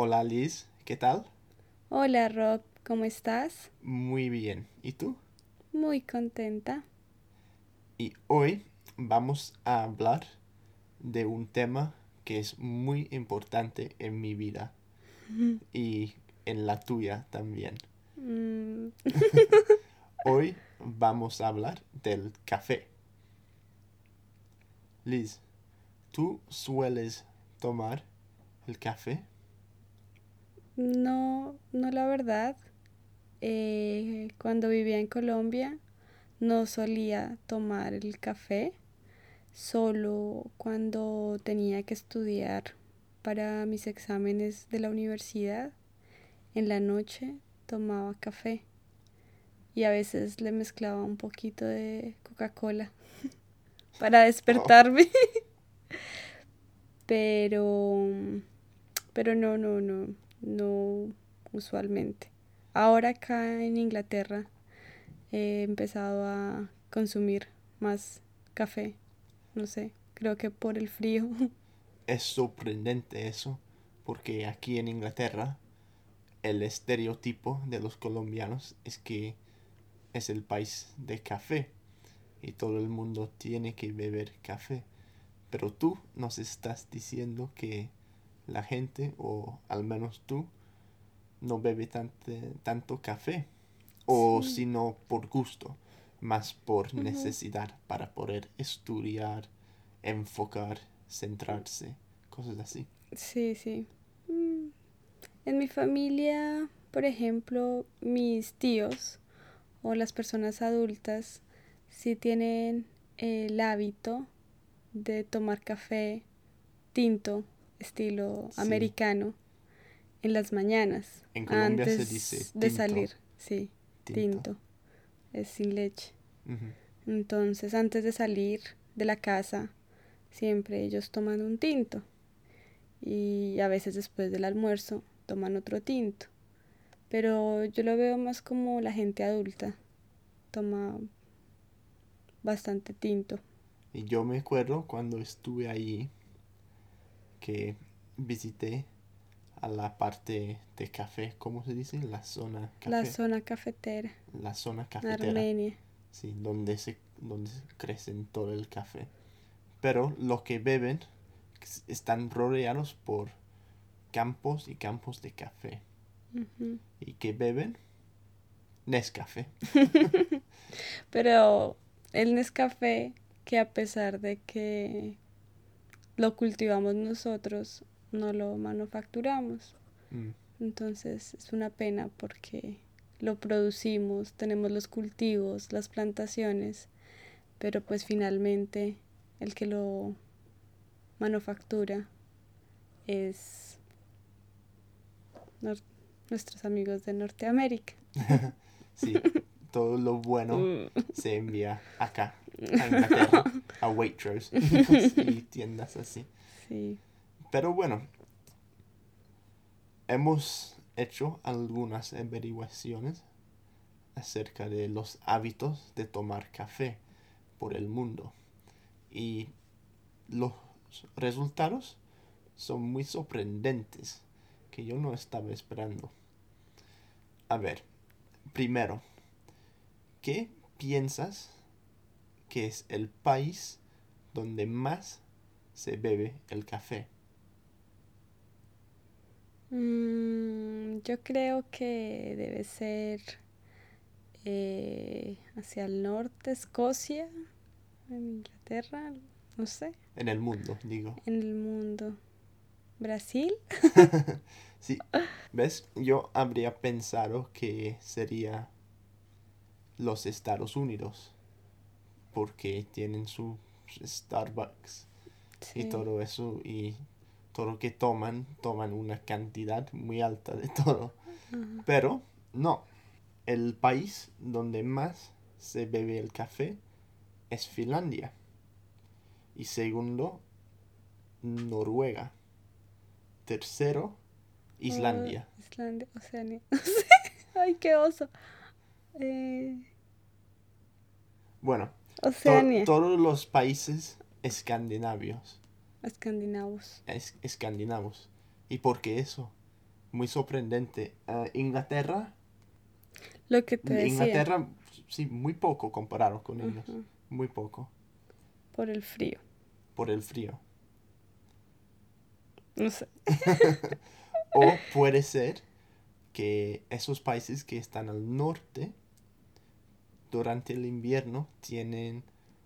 Hola Liz, ¿qué tal? Hola Rob, ¿cómo estás? Muy bien. ¿Y tú? Muy contenta. Y hoy vamos a hablar de un tema que es muy importante en mi vida y en la tuya también. Mm, Hoy vamos a hablar del café. Liz, ¿tú sueles tomar el café? No, no la verdad. Eh, cuando vivía en Colombia no solía tomar el café, solo cuando tenía que estudiar para mis exámenes de la universidad. En la noche tomaba café y a veces le mezclaba un poquito de Coca-Cola para despertarme. Pero, pero no, no, no, no usualmente. Ahora acá en Inglaterra he empezado a consumir más café. No sé, creo que por el frío. Es sorprendente eso, porque aquí en Inglaterra el estereotipo de los colombianos es que es el país de café y todo el mundo tiene que beber café. Pero tú nos estás diciendo que la gente, o al menos tú, no bebe tante- tanto café. O Sí. sino por gusto, más por necesidad para poder estudiar, enfocar, centrarse, cosas así. Sí, sí. Mm, En mi familia, por ejemplo, mis tíos o las personas adultas sí tienen el hábito de tomar café tinto, estilo Sí. americano, en las mañanas, En Colombia se antes de salir. Sí, Tinto. tinto. Es sin leche. Entonces, antes de salir de la casa, siempre ellos toman un tinto. Y a veces después del almuerzo toman otro tinto. Pero yo lo veo más como la gente adulta. Toma bastante tinto. Y yo me acuerdo cuando estuve allí que visité a la parte de café, ¿cómo se dice? La zona La café. zona cafetera, La zona cafetera. Armenia. Sí, donde se, donde se crecen todo el café. Pero lo que beben están rodeados por campos y campos de café. ¿Y que beben? Nescafé. Pero el Nescafé, que a pesar de que lo cultivamos nosotros, no lo manufacturamos. Mm, Entonces es una pena porque lo producimos, tenemos los cultivos, las plantaciones, pero pues finalmente el que lo manufactura es nuestros amigos de Norteamérica. Sí, todo lo bueno se envía acá, a Inglaterra, a Waitrose y tiendas así. sí, Pero bueno, hemos hecho algunas averiguaciones acerca de los hábitos de tomar café por el mundo. Y los resultados son muy sorprendentes que yo no estaba esperando. A ver, primero, ¿qué piensas que es el país donde más se bebe el café? Mm, yo creo que debe ser eh, hacia el norte, Escocia, en Inglaterra, no sé, En el mundo, digo. en el mundo. Brasil, Sí, ¿ves? Yo habría pensado que sería los Estados Unidos, porque tienen sus Starbucks y todo eso, y todo lo que toman, toman una cantidad muy alta de todo. Pero no, el país donde más se bebe el café es Finlandia. Y segundo, Noruega. Tercero, Islandia. Oh, Islandia, sé. Ay, qué oso. Eh, Bueno, to- Oceanía. todos los países escandinavios, Escandinavos. es- escandinavos. ¿Y por qué eso? muy sorprendente. Ah, Inglaterra, Lo que te decía, Inglaterra, sí, muy poco comparado con ellos. Muy poco. por el frío. Por el frío. No sé. O puede ser que esos países que están al norte, durante el invierno, tienen,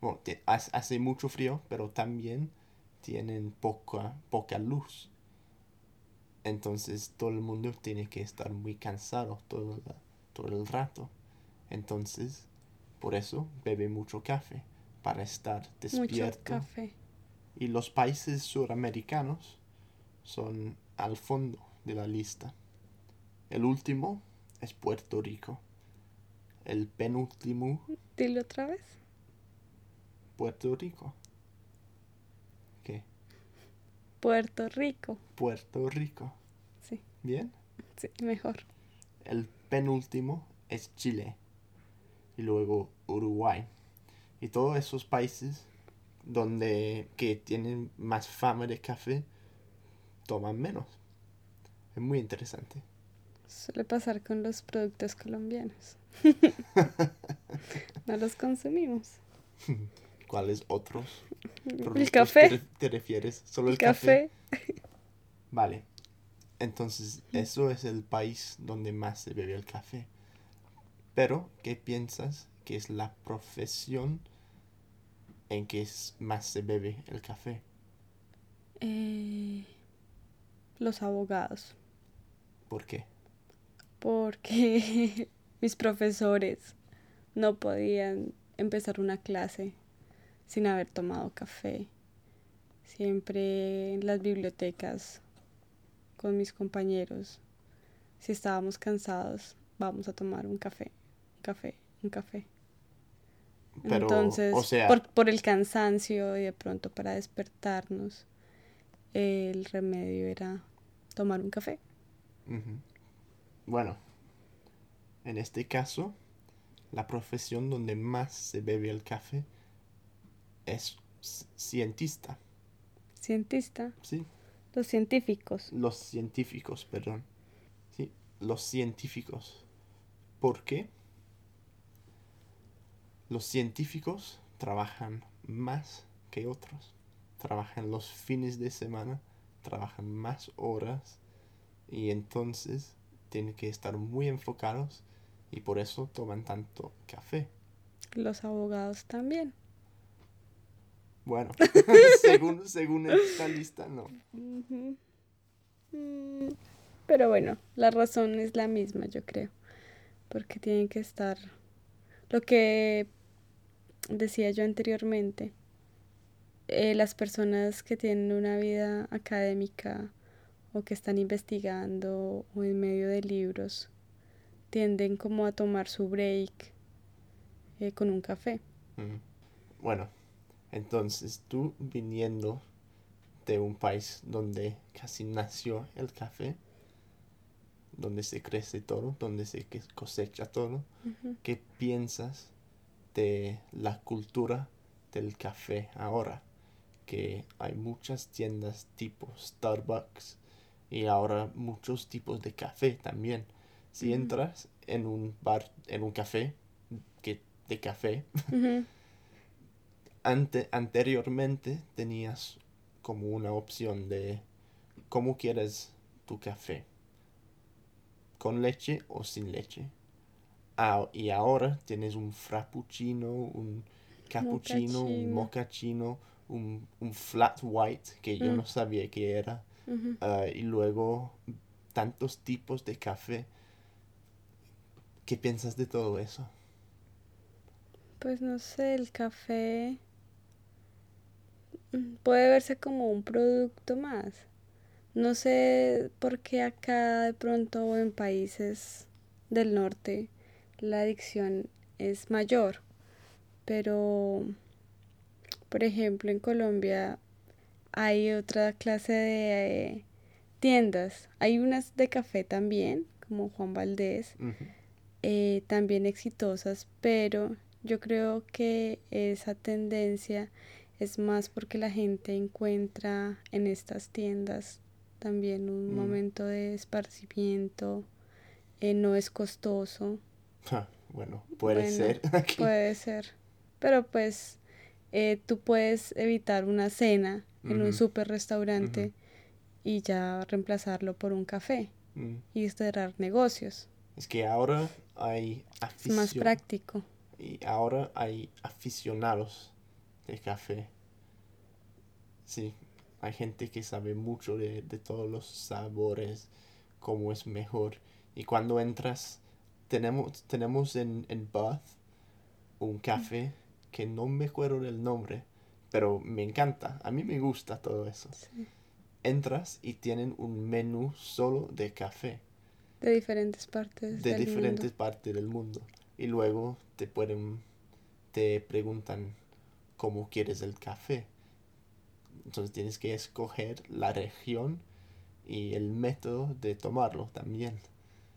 bueno, te- hace mucho frío, pero también tienen poca, poca luz. Entonces todo el mundo tiene que estar muy cansado todo, la- todo el rato. Entonces, por eso bebe mucho café, para estar Mucho despierto. café. Y los países suramericanos son al fondo de la lista. El último es Puerto Rico. El penúltimo, Dilo otra vez. Puerto Rico. ¿Qué? Puerto Rico. Puerto Rico. Sí, ¿Bien? sí, mejor. El penúltimo es Chile. Y luego Uruguay. Y todos esos países donde que tienen más fama de café toman menos. Es muy interesante. Suele pasar con los productos colombianos. no los consumimos. ¿Cuáles otros? El café. Te, re- te refieres? ¿Solo el El café. Vale. Entonces, eso es el país donde más se bebe el café. Pero, ¿qué piensas que es la profesión en que es- más se bebe el café? Eh, los abogados. ¿Por qué? Porque mis profesores no podían empezar una clase sin haber tomado café. Siempre en las bibliotecas con mis compañeros, si estábamos cansados, vamos a tomar un café, un café, un café. Pero, Entonces, o sea, por, por el cansancio y de pronto para despertarnos, el remedio era tomar un café. Bueno, en este caso, la profesión donde más se bebe el café es cientista, Cientista, ¿sí? los científicos. Los científicos, perdón. Sí, los científicos. ¿Por qué? Los científicos trabajan más que otros. Trabajan los fines de semana, trabajan más horas y entonces tienen que estar muy enfocados y por eso toman tanto café. Los abogados también. Bueno, según, según esta lista, no. Mm, Pero bueno, la razón es la misma, yo creo. Porque tienen que estar. Lo que decía yo anteriormente, eh, las personas que tienen una vida académica o que están investigando o en medio de libros tienden como a tomar su break eh, con un café. Mm. Bueno, entonces tú viniendo de un país donde casi nació el café, donde se crece todo, donde se cosecha todo. ¿qué piensas de la cultura del café ahora? Que hay muchas tiendas tipo Starbucks y ahora muchos tipos de café también. Si entras en un bar, en un café que, de café, ante, anteriormente tenías como una opción de cómo quieres tu café, con leche o sin leche. Ah, y ahora tienes un frappuccino, un cappuccino, un Mochaccino. mochaccino, un, un flat white que yo Mm. no sabía que era, Ah, y luego tantos tipos de café. ¿Qué piensas de todo eso? Pues no sé, el café mm, puede verse como un producto más. No sé por qué acá de pronto o en países del norte la adicción es mayor, pero por ejemplo en Colombia hay otra clase de eh, tiendas. Hay unas de café también, como Juan Valdés, eh, también exitosas, pero yo creo que esa tendencia es más porque la gente encuentra en estas tiendas también un Mm. momento de esparcimiento, eh, no es costoso, Ja, Bueno, puede Bueno, ser. aquí. puede ser, pero pues eh, tú puedes evitar una cena en un Ujú. super restaurante Ujú. y ya reemplazarlo por un café Mm. y cerrar negocios. Es que ahora hay Es más afición. práctico. Y ahora hay aficionados de café. Sí, hay gente que sabe mucho de, de todos los sabores, cómo es mejor. Y cuando entras, tenemos, tenemos en, en Bath un café que no me acuerdo del nombre, pero me encanta. A mí me gusta todo eso. Sí. Entras y tienen un menú solo de café De diferentes partes de del diferentes mundo. partes del mundo. Y luego te pueden, te preguntan cómo quieres el café. Entonces tienes que escoger la región y el método de tomarlo también.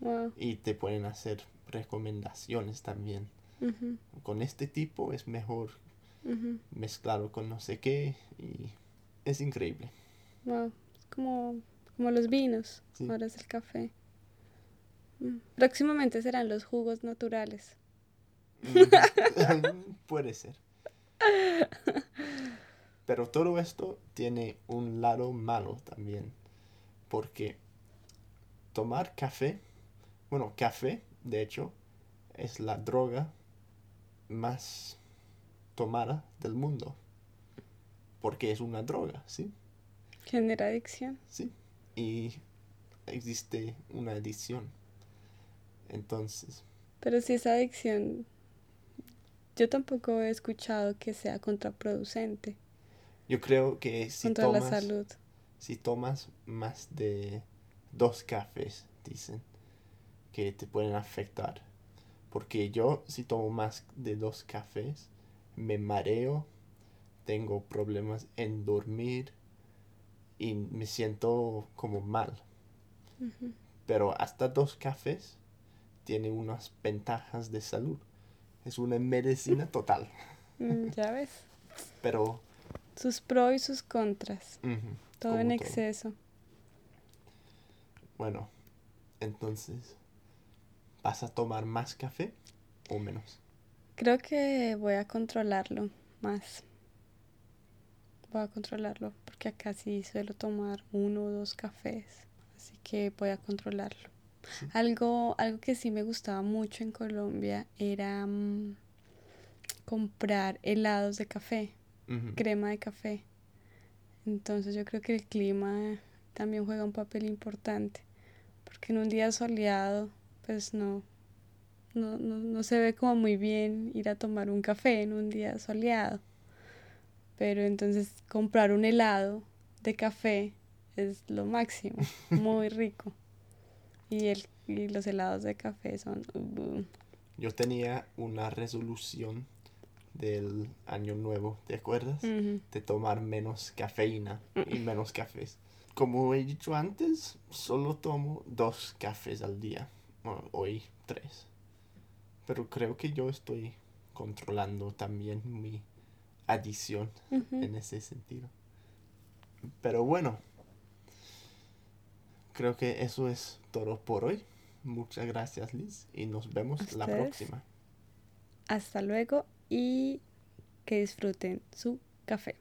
Wow. Y te pueden hacer recomendaciones también. Con este tipo es mejor ujú. mezclarlo con no sé qué y es increíble. Wow. Es como, como los vinos. Sí. Ahora es el café. Mm. Próximamente serán los jugos naturales. Mm, Puede ser. Pero todo esto tiene un lado malo también. Porque tomar café, bueno, café, de hecho, es la droga más tomada del mundo. Porque es una droga, ¿sí? Genera adicción. Sí. Y existe una adicción. Entonces, Pero si esa adicción, yo tampoco he escuchado que sea contraproducente yo creo que si contra tomas... la salud. Si tomas más de dos cafés, dicen, que te pueden afectar. Porque yo, si tomo más de dos cafés, me mareo, tengo problemas en dormir y me siento como mal. Pero hasta dos cafés tiene unas ventajas de salud. Es una medicina total. Mm, Ya ves. Pero, Sus pros y sus contras. Todo en exceso. Bueno, entonces, ¿vas a tomar más café o menos? Creo que voy a controlarlo más. Voy a controlarlo porque acá sí suelo tomar uno o dos cafés. Así que voy a controlarlo. Sí. Algo, algo que sí me gustaba mucho en Colombia era mm, comprar helados de café, crema de café. Entonces yo creo que el clima también juega un papel importante. Porque en un día soleado, pues no, no, no, no se ve como muy bien ir a tomar un café en un día soleado. Pero entonces comprar un helado de café es lo máximo, muy rico. Y, el, y los helados de café son... uh, Yo tenía una resolución del año nuevo, ¿te acuerdas? De tomar menos cafeína y menos cafés. Como he dicho antes, solo tomo dos cafés al día. Bueno, hoy tres. Pero creo que yo estoy controlando también mi adición en ese sentido. Pero bueno, creo que eso es todo por hoy. Muchas gracias Liz y nos vemos la próxima. Hasta luego y que disfruten su café.